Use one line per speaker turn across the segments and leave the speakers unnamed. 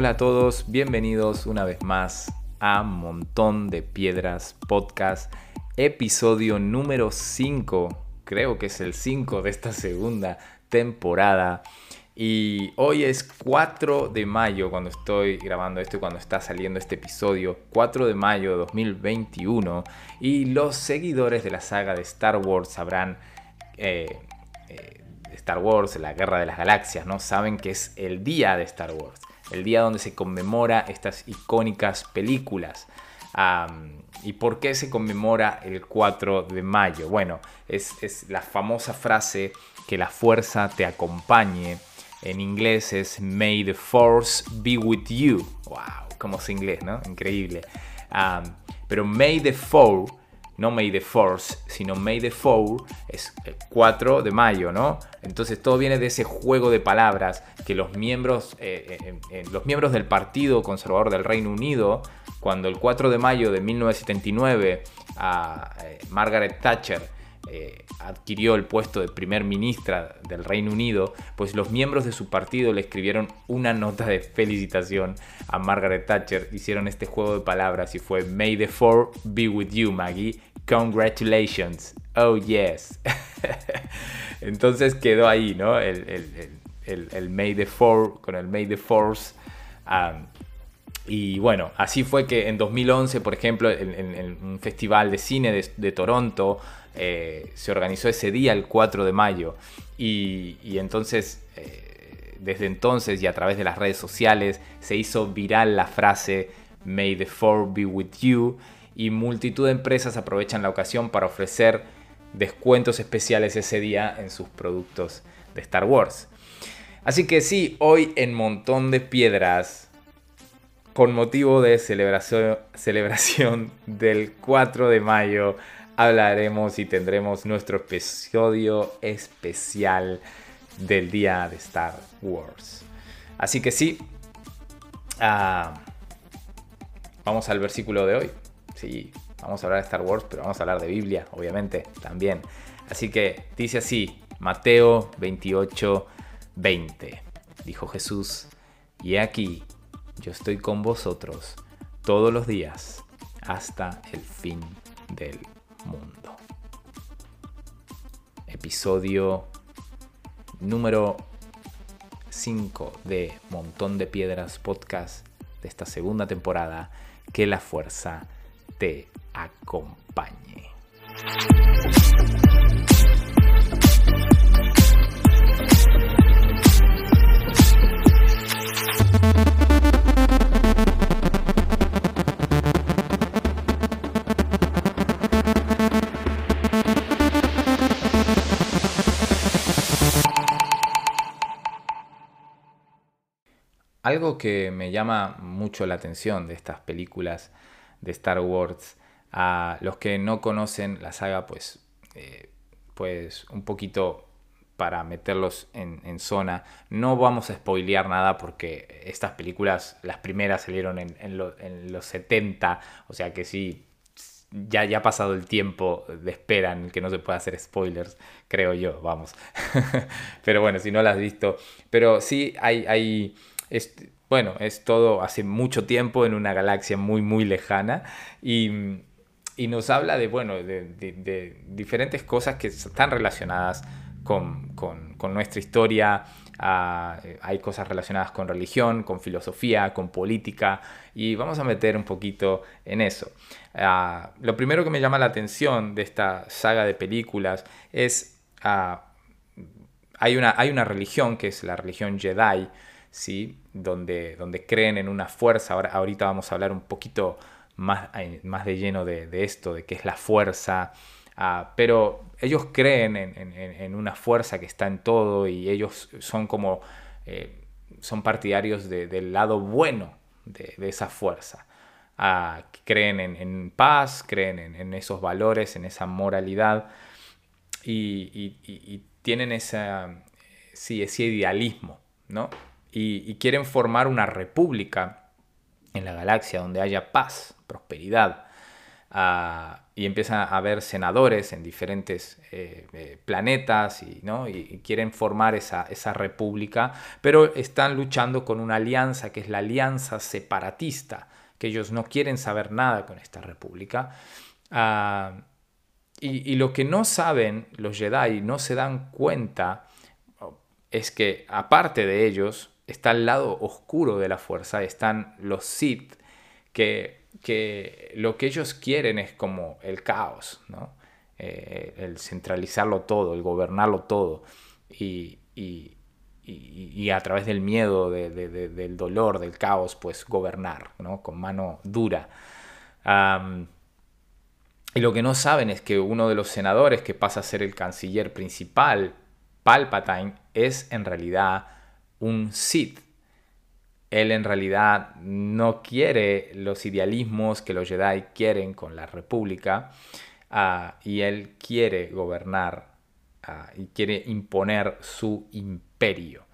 Hola a todos, bienvenidos una vez más a Montón de Piedras Podcast, episodio número 5, creo que es el 5 de esta segunda temporada. Y hoy es 4 de mayo cuando estoy grabando esto y cuando está saliendo este episodio, 4 de mayo de 2021. Y los seguidores de la saga de Star Wars sabrán eh, eh, Star Wars, la Guerra de las Galaxias, ¿no? Saben que es el día de Star Wars, el día donde se conmemora estas icónicas películas. ¿Y por qué se conmemora el 4 de mayo? Bueno, es, la famosa frase que la fuerza te acompañe en inglés es May the Force be with you. ¡Wow! Como es inglés, ¿no? Increíble. pero May the Four, no May the Force, sino May the Four es el 4 de mayo, ¿no? Entonces todo viene de ese juego de palabras que los miembros, eh, eh, eh, los miembros del Partido Conservador del Reino Unido, cuando el 4 de mayo de 1979 a Margaret Thatcher adquirió el puesto de primer ministra del Reino Unido, pues los miembros de su partido le escribieron una nota de felicitación a Margaret Thatcher. Hicieron este juego de palabras y fue May the Four be with you, Maggie. Congratulations. Oh, yes. Entonces quedó ahí, ¿no? El, May the Four con el May the Force. y bueno, así fue que en 2011, por ejemplo, en, un festival de cine de, de Toronto, eh, se organizó ese día, el 4 de mayo, y, entonces, eh, desde entonces y a través de las redes sociales, se hizo viral la frase May the Four be with you, y multitud de empresas aprovechan la ocasión para ofrecer descuentos especiales ese día en sus productos de Star Wars. Así que sí, hoy en Montón de Piedras, con motivo de celebración, del 4 de mayo, hablaremos y tendremos nuestro episodio especial del día de Star Wars. Así que sí, ah, vamos al versículo de hoy. Sí, vamos a hablar de Star Wars, pero vamos a hablar de Biblia, obviamente, también. Así que dice así, Mateo 28, 20. Dijo Jesús, y aquí yo estoy con vosotros todos los días hasta el fin del mundo. Episodio número 5 de Montón de Piedras Podcast de esta segunda temporada. Que la fuerza te acompañe. Algo que me llama mucho la atención de estas películas de Star Wars, a los que no conocen la saga, pues, eh, pues un poquito para meterlos en, zona. No vamos a spoilear nada porque estas películas, las primeras salieron en, los 70, o sea que sí, ya, ya ha pasado el tiempo de espera en que no se pueda hacer spoilers, creo yo, vamos. Pero bueno, si no las has visto. Pero sí hay, hay es, bueno, es todo hace mucho tiempo en una galaxia muy, muy lejana y, nos habla de, bueno, de, diferentes cosas que están relacionadas con, nuestra historia. Ah, hay cosas relacionadas con religión, con filosofía, con política y vamos a meter un poquito en eso. Ah, lo primero que me llama la atención de esta saga de películas es... Ah, hay, una, hay una religión que es la religión Jedi, ¿sí? donde, donde creen en una fuerza. Ahora, ahorita vamos a hablar un poquito más, eh, más de lleno de, esto, de qué es la fuerza. Ah, pero ellos creen en, una fuerza que está en todo y ellos son como, eh, son partidarios del lado bueno de, esa fuerza. Ah, creen en, paz, creen en, esos valores, en esa moralidad y, tienen esa, sí, ese idealismo, ¿no? y, quieren formar una república en la galaxia donde haya paz, prosperidad. ah, y empiezan a haber senadores en diferentes eh, eh, planetas y, ¿no? y, quieren formar esa, esa, república, pero están luchando con una alianza que es la alianza separatista, que ellos no quieren saber nada con esta república. Ah, y, lo que no saben los Jedi, no se dan cuenta, es que aparte de ellos, está el lado oscuro de la fuerza, están los Sith, que, que lo que ellos quieren es como el caos, ¿no? Eh, el centralizarlo todo, el gobernarlo todo, y, y, y, a través del miedo, de, de, del dolor, del caos, pues gobernar, ¿no? Con mano dura. Y lo que no saben es que uno de los senadores que pasa a ser el canciller principal, Palpatine, es en realidad un Sith. Él en realidad no quiere los idealismos que los Jedi quieren con la República ah, y él quiere gobernar ah, y quiere imponer su imperio.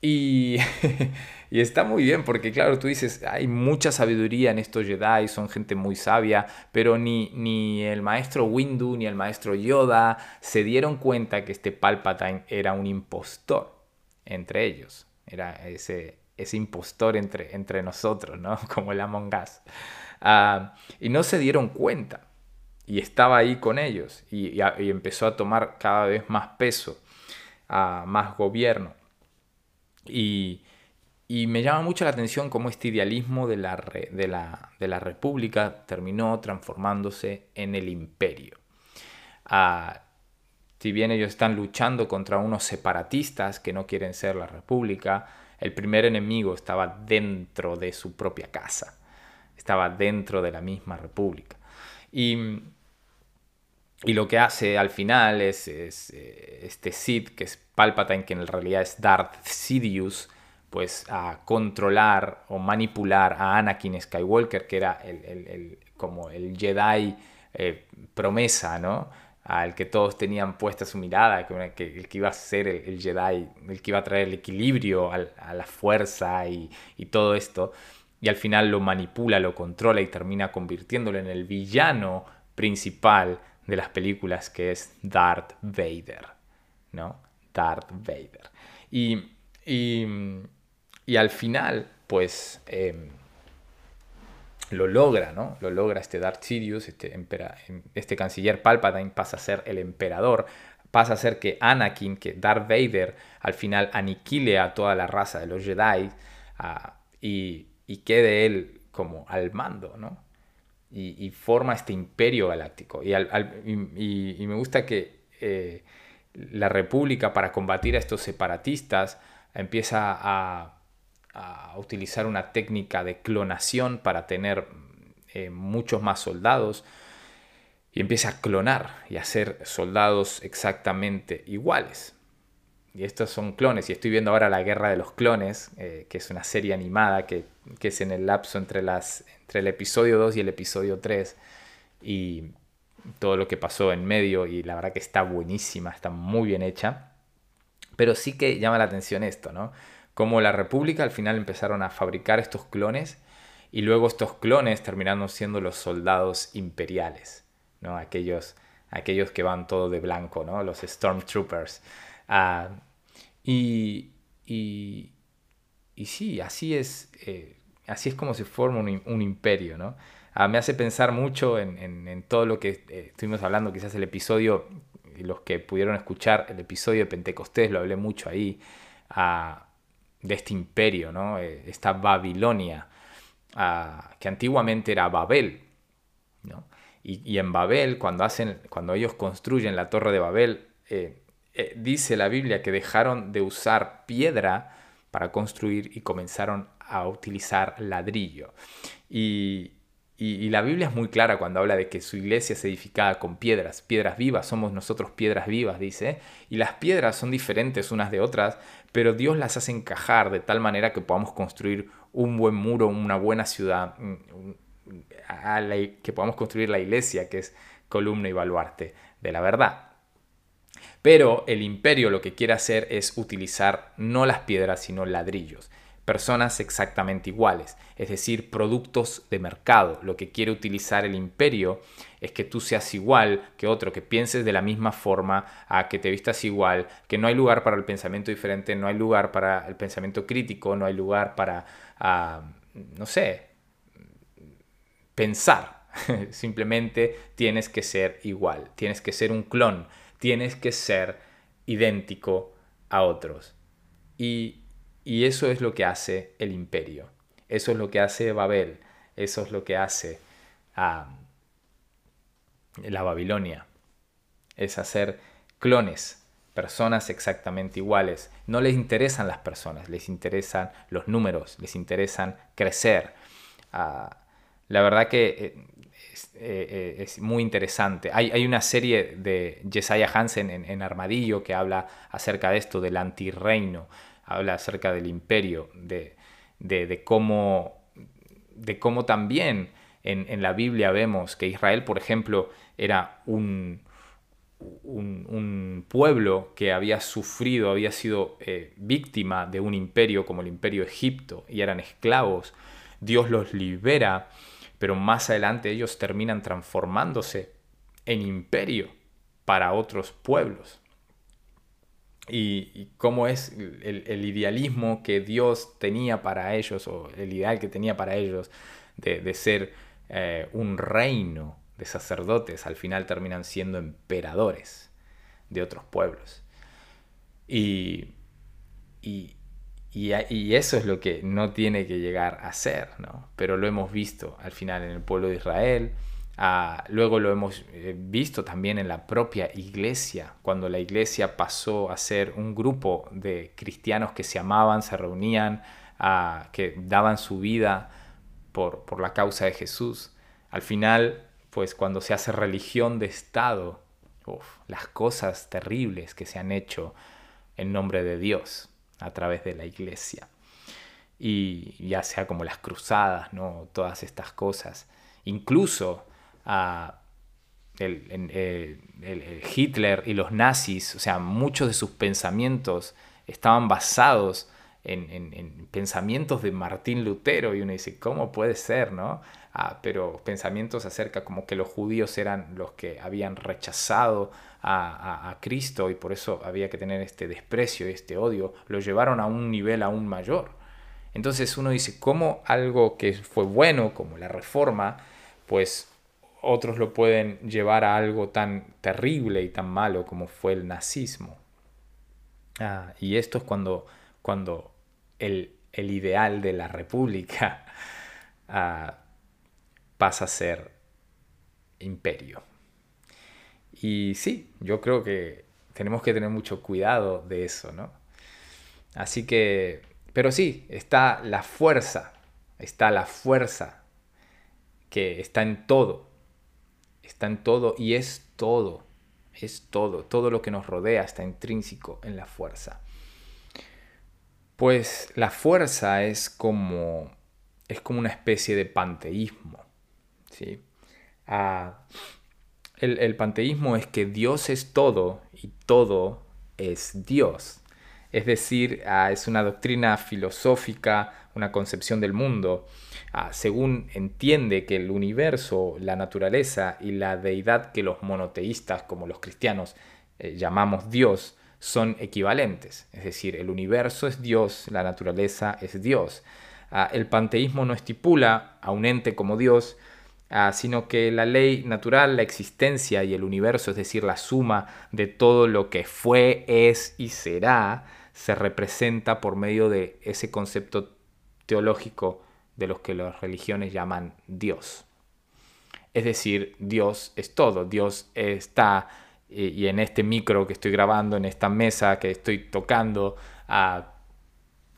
Y, y, está muy bien porque claro, tú dices, hay mucha sabiduría en estos Jedi, son gente muy sabia, pero ni, ni el maestro Windu ni el maestro Yoda se dieron cuenta que este Palpatine era un impostor entre ellos. Era ese, ese impostor entre, entre nosotros, ¿no? Como el Among Us. Ah, y no se dieron cuenta. Y estaba ahí con ellos. Y, empezó a tomar cada vez más peso, a más gobierno. Y, me llama mucho la atención cómo este idealismo de la, de la, de la República terminó transformándose en el imperio. Ah, si bien ellos están luchando contra unos separatistas que no quieren ser la república, el primer enemigo estaba dentro de su propia casa, estaba dentro de la misma república. Y, y lo que hace al final es, eh, este Sith, que es Palpatine, que en realidad es Darth Sidious, pues a controlar o manipular a Anakin Skywalker, que era el, como el Jedi eh, promesa, ¿no? al que todos tenían puesta su mirada, que, el que iba a ser el, Jedi, el que iba a traer el equilibrio a la fuerza y, todo esto, y al final lo manipula, lo controla y termina convirtiéndolo en el villano principal de las películas, que es Darth Vader, ¿no? Darth Vader. Y, y, al final, pues... Em, lo logra, ¿no? Lo logra este Darth Sidious, este, este canciller Palpatine pasa a ser el emperador, pasa a ser que Anakin, que Darth Vader, al final aniquile a toda la raza de los Jedi ah, y, quede él como al mando, ¿no? Y, forma este imperio galáctico. Y, me gusta que eh, la República, para combatir a estos separatistas, empieza a a utilizar una técnica de clonación para tener eh, muchos más soldados y empieza a clonar y a hacer soldados exactamente iguales. Y estos son clones, y estoy viendo ahora La Guerra de los Clones, eh, que es una serie animada que, es en el lapso entre, las, entre el episodio 2 y el episodio 3, y todo lo que pasó en medio, y la verdad que está buenísima, está muy bien hecha. Pero sí que llama la atención esto, ¿no? Como la República al final empezaron a fabricar estos clones y luego estos clones terminaron siendo los soldados imperiales, ¿no? aquellos, aquellos que van todo de blanco, ¿no? los Stormtroopers. Ah, y, y, y, sí, así es, eh, así es como se forma un, imperio. ¿no? Ah, me hace pensar mucho en, en, todo lo que eh, estuvimos hablando, quizás el episodio, los que pudieron escuchar el episodio de Pentecostés, lo hablé mucho ahí. Ah, de este imperio, ¿no? Eh, esta Babilonia, ah, que antiguamente era Babel. ¿no? Y, en Babel, cuando, hacen, cuando ellos construyen la torre de Babel, eh, eh, dice la Biblia que dejaron de usar piedra para construir y comenzaron a utilizar ladrillo. Y, y, la Biblia es muy clara cuando habla de que su iglesia es edificada con piedras, piedras vivas, somos nosotros piedras vivas, dice, y las piedras son diferentes unas de otras, pero Dios las hace encajar de tal manera que podamos construir un buen muro, una buena ciudad, que podamos construir la iglesia, que es columna y baluarte de la verdad. Pero el imperio lo que quiere hacer es utilizar no las piedras, sino ladrillos personas exactamente iguales, es decir, productos de mercado. Lo que quiere utilizar el imperio es que tú seas igual que otro, que pienses de la misma forma, a que te vistas igual, que no hay lugar para el pensamiento diferente, no hay lugar para el pensamiento crítico, no hay lugar para, ah, no sé, pensar. Simplemente tienes que ser igual, tienes que ser un clon, tienes que ser idéntico a otros. Y, eso es lo que hace el imperio, eso es lo que hace Babel, eso es lo que hace ah, la Babilonia, es hacer clones, personas exactamente iguales. No les interesan las personas, les interesan los números, les interesan crecer. Ah, la verdad que eh, eh, es, muy interesante. Hay, una serie de Jesiah Hansen en, Armadillo que habla acerca de esto, del antirreino, habla acerca del imperio, de, cómo, de cómo también en, la Biblia vemos que Israel, por ejemplo, era un, un, pueblo que había sufrido, había sido eh, víctima de un imperio como el imperio Egipto y eran esclavos. Dios los libera pero más adelante ellos terminan transformándose en imperio para otros pueblos. Y, cómo es el, idealismo que Dios tenía para ellos, o el ideal que tenía para ellos de, ser eh, un reino de sacerdotes, al final terminan siendo emperadores de otros pueblos. y, y, eso es lo que no tiene que llegar a ser, ¿no? Pero lo hemos visto al final en el pueblo de Israel, ah, luego lo hemos eh, visto también en la propia iglesia, cuando la iglesia pasó a ser un grupo de cristianos que se amaban, se reunían, ah, que daban su vida por, por la causa de Jesús. Al final, pues cuando se hace religión de Estado, las cosas terribles que se han hecho en nombre de Dios a través de la iglesia. Y ya sea como las cruzadas, ¿no? todas estas cosas. Incluso a el, Hitler y los nazis, o sea, muchos de sus pensamientos estaban basados en, pensamientos de Martín Lutero y uno dice, ¿cómo puede ser? ¿no? Ah, pero pensamientos acerca como que los judíos eran los que habían rechazado a, Cristo y por eso había que tener este desprecio y este odio, lo llevaron a un nivel aún mayor. Entonces uno dice, ¿cómo algo que fue bueno como la reforma, pues otros lo pueden llevar a algo tan terrible y tan malo como fue el nazismo? Ah, y esto es cuando, cuando el, ideal de la república ah, pasa a ser imperio. Y sí, yo creo que tenemos que tener mucho cuidado de eso, ¿no? Así que, pero sí, está la fuerza, está la fuerza que está en todo, está en todo y es todo, es todo, todo lo que nos rodea está intrínseco en la fuerza. Pues la fuerza es como, es como una especie de panteísmo, ¿sí? Ah, el, panteísmo es que Dios es todo y todo es Dios. Es decir, ah, es una doctrina filosófica, una concepción del mundo, ah, según entiende que el universo, la naturaleza y la deidad que los monoteístas, como los cristianos, eh, llamamos Dios, son equivalentes. Es decir, el universo es Dios, la naturaleza es Dios. Ah, el panteísmo no estipula a un ente como Dios, Ah, sino que la ley natural, la existencia y el universo, es decir, la suma de todo lo que fue, es y será, se representa por medio de ese concepto teológico de los que las religiones llaman Dios. Es decir, Dios es todo, Dios está, y, en este micro que estoy grabando, en esta mesa que estoy tocando, ah,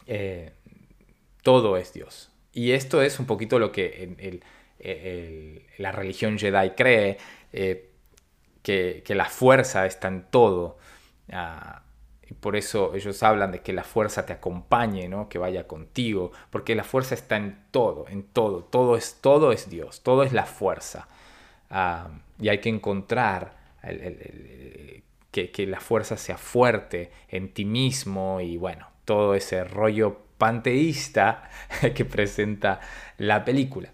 eh, todo es Dios. Y esto es un poquito lo que el la religión Jedi cree eh, que, la fuerza está en todo. Ah, y por eso ellos hablan de que la fuerza te acompañe, ¿no? que vaya contigo, porque la fuerza está en todo, en todo, todo es, todo es Dios, todo es la fuerza. Y hay que encontrar que, que, la fuerza sea fuerte en ti mismo y bueno, todo ese rollo panteísta que presenta la película.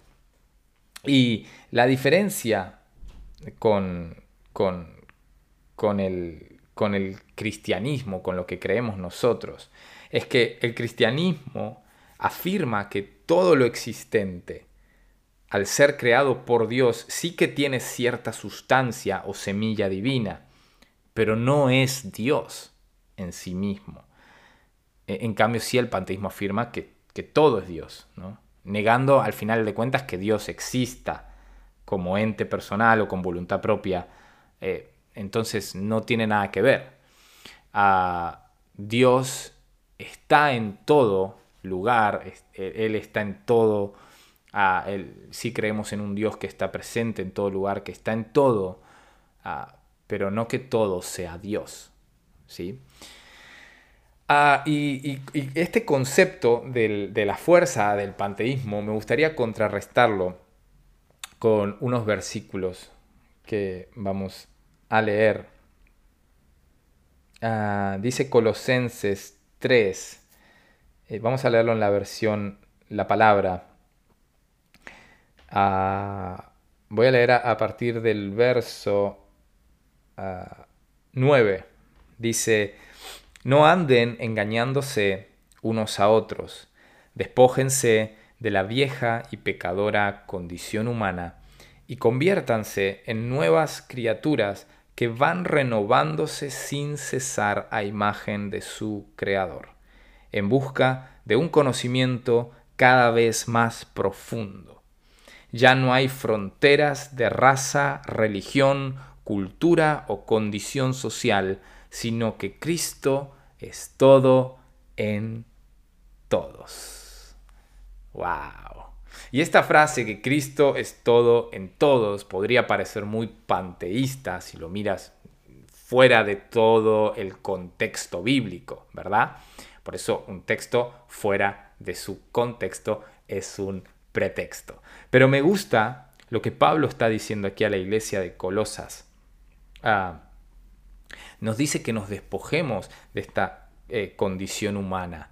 Y la diferencia con, con, con, el, con el cristianismo, con lo que creemos nosotros, es que el cristianismo afirma que todo lo existente, al ser creado por Dios, sí que tiene cierta sustancia o semilla divina, pero no es Dios en sí mismo. E, en cambio, sí el panteísmo afirma que, todo es Dios, negando al final de cuentas que Dios exista como ente personal o con voluntad propia. Eh, entonces no tiene nada que ver. Ah, Dios está en todo lugar, Él está en todo, ah, sí creemos en un Dios que está presente en todo lugar, que está en todo, ah, pero no que todo sea Dios. ¿sí? Y, este concepto de la fuerza del panteísmo me gustaría contrarrestarlo con unos versículos que vamos a leer. dice Colosenses 3, eh, vamos a leerlo en la versión La Palabra. Ah, voy a leer a, partir del verso 9. Ah, Dice, no anden engañándose unos a otros, despójense de la vieja y pecadora condición humana y conviértanse en nuevas criaturas que van renovándose sin cesar a imagen de su Creador en busca de un conocimiento cada vez más profundo. Ya no hay fronteras de raza, religión, cultura o condición social, sino que Cristo es todo en todos. ¡Wow! Y esta frase que Cristo es todo en todos podría parecer muy panteísta si lo miras fuera de todo el contexto bíblico, ¿verdad? Por eso un texto fuera de su contexto es un pretexto. Pero me gusta lo que Pablo está diciendo aquí a la iglesia de Colosas. Ah, nos dice que nos despojemos de esta eh, condición humana.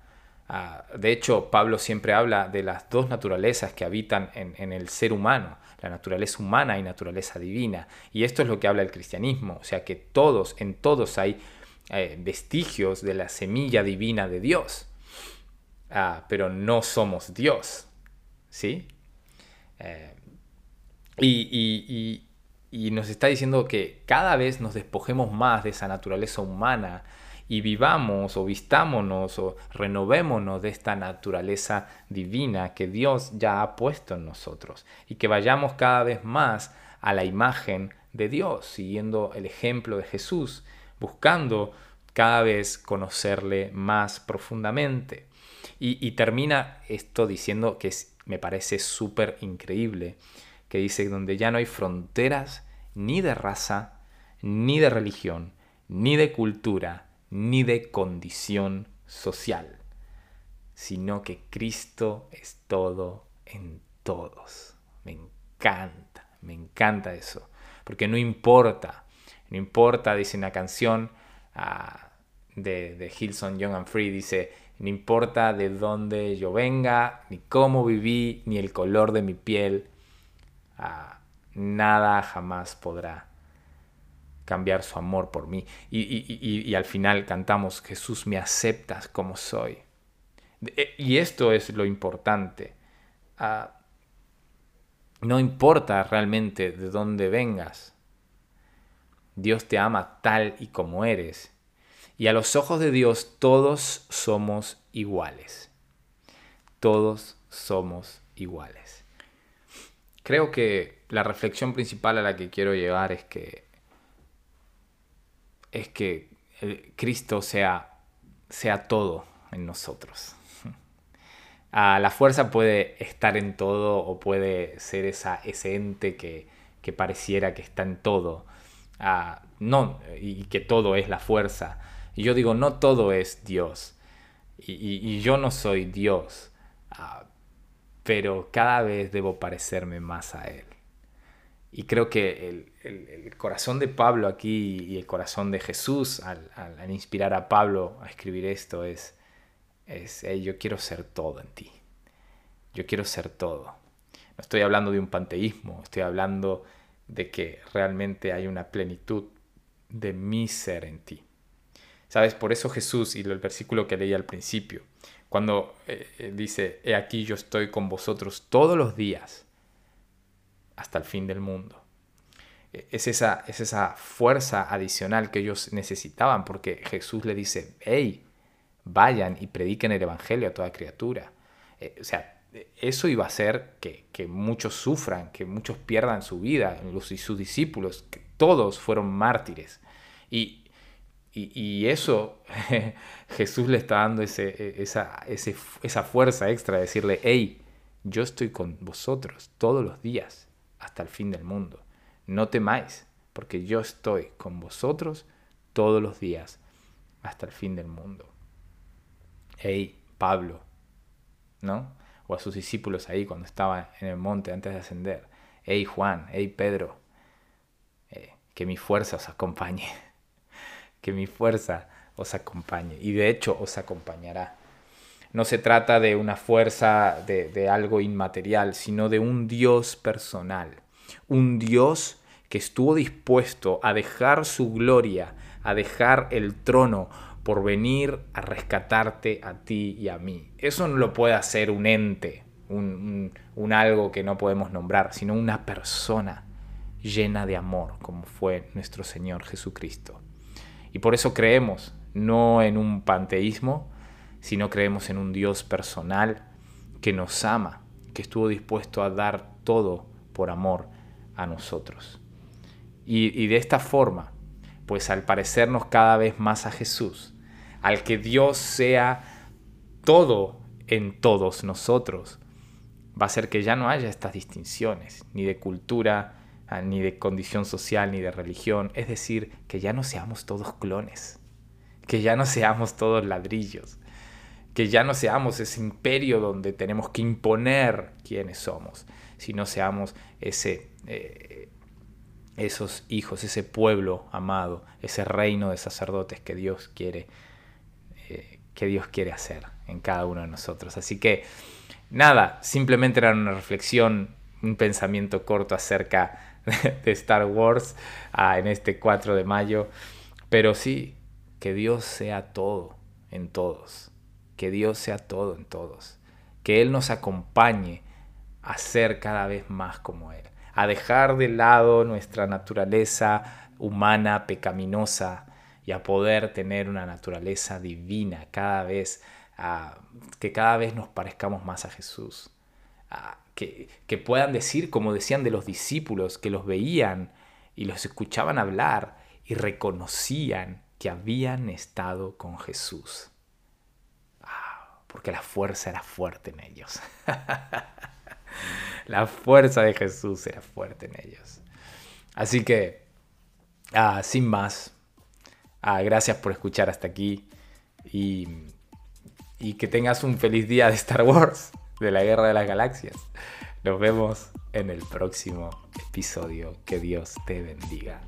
Ah, de hecho, Pablo siempre habla de las dos naturalezas que habitan en, el ser humano, la naturaleza humana y naturaleza divina. Y esto es lo que habla el cristianismo, o sea que todos, en todos hay eh, vestigios de la semilla divina de Dios, ah, pero no somos Dios, ¿sí? Eh, y, nos está diciendo que cada vez nos despojemos más de esa naturaleza humana y vivamos o vistámonos o renovémonos de esta naturaleza divina que Dios ya ha puesto en nosotros y que vayamos cada vez más a la imagen de Dios, siguiendo el ejemplo de Jesús buscando cada vez conocerle más profundamente. Y, termina esto diciendo que me parece súper increíble, que dice donde ya no hay fronteras ni de raza, ni de religión, ni de cultura, ni de condición social, sino que Cristo es todo en todos. Me encanta, me encanta eso, porque no importa no importa, dice una canción ah, de, de Hilson Young and Free, dice, no importa de dónde yo venga, ni cómo viví, ni el color de mi piel, ah, nada jamás podrá cambiar su amor por mí. Y, al final cantamos, Jesús me aceptas como soy. Eh, y esto es lo importante. Ah, no importa realmente de dónde vengas. Dios te ama tal y como eres. Y a los ojos de Dios todos somos iguales. Todos somos iguales. Creo que la reflexión principal a la que quiero llegar es que es que Cristo sea, sea todo en nosotros. Ah, la fuerza puede estar en todo o puede ser esa, ese ente que, que pareciera que está en todo, no, y que todo es la fuerza. Y yo digo, no todo es Dios. Y, yo no soy Dios. Ah, pero cada vez debo parecerme más a Él. Y creo que el, corazón de Pablo aquí y el corazón de Jesús al, inspirar a Pablo a escribir esto es, es, yo quiero ser todo en ti. Yo quiero ser todo. No estoy hablando de un panteísmo, estoy hablando de que realmente hay una plenitud de mi ser en ti. ¿Sabes? Por eso Jesús, y el versículo que leí al principio, cuando eh, eh, dice, he aquí yo estoy con vosotros todos los días hasta el fin del mundo. E, es esa, es esa fuerza adicional que ellos necesitaban porque Jesús le dice, hey, vayan y prediquen el Evangelio a toda criatura. Eh, o sea, eso iba a hacer que, muchos sufran, que muchos pierdan su vida, los, y sus discípulos, que todos fueron mártires. Y, eso Jesús le está dando ese, esa, esa fuerza extra de decirle, hey, yo estoy con vosotros todos los días hasta el fin del mundo. No temáis, porque yo estoy con vosotros todos los días hasta el fin del mundo. Hey, Pablo, ¿no? O a sus discípulos ahí cuando estaba en el monte antes de ascender. Hey, Juan, hey, Pedro, eh, que mi fuerza os acompañe. que mi fuerza os acompañe. Y de hecho os acompañará. No se trata de una fuerza de, algo inmaterial, sino de un Dios personal un Dios que estuvo dispuesto a dejar su gloria, a dejar el trono por venir a rescatarte a ti y a mí. Eso no lo puede hacer un ente, un, algo que no podemos nombrar, sino una persona llena de amor, como fue nuestro Señor Jesucristo. Y por eso creemos no en un panteísmo, sino creemos en un Dios personal que nos ama, que estuvo dispuesto a dar todo por amor a nosotros. Y, de esta forma, pues al parecernos cada vez más a Jesús, al que Dios sea todo en todos nosotros, va a ser que ya no haya estas distinciones, ni de cultura, ah, ni de condición social, ni de religión. Es decir, que ya no seamos todos clones, que ya no seamos todos ladrillos, que ya no seamos ese imperio donde tenemos que imponer quiénes somos, sino seamos ese eh, esos hijos, ese pueblo amado, ese reino de sacerdotes que Dios quiere, eh, que Dios quiere hacer en cada uno de nosotros. Así que nada, simplemente era una reflexión, un pensamiento corto acerca de Star Wars ah, en este 4 de mayo, pero sí, que Dios sea todo en todos, que Dios sea todo en todos, que Él nos acompañe a ser cada vez más como Él a dejar de lado nuestra naturaleza humana, pecaminosa, y a poder tener una naturaleza divina cada vez, que cada vez nos parezcamos más a Jesús. que, que puedan decir, como decían de los discípulos, que los veían y los escuchaban hablar y reconocían que habían estado con Jesús. Porque la fuerza era fuerte en ellos. la fuerza de Jesús era fuerte en ellos. Así que, ah, sin más, ah, gracias por escuchar hasta aquí y, y que tengas un feliz día de Star Wars, de la Guerra de las Galaxias. Nos vemos en el próximo episodio. Que Dios te bendiga.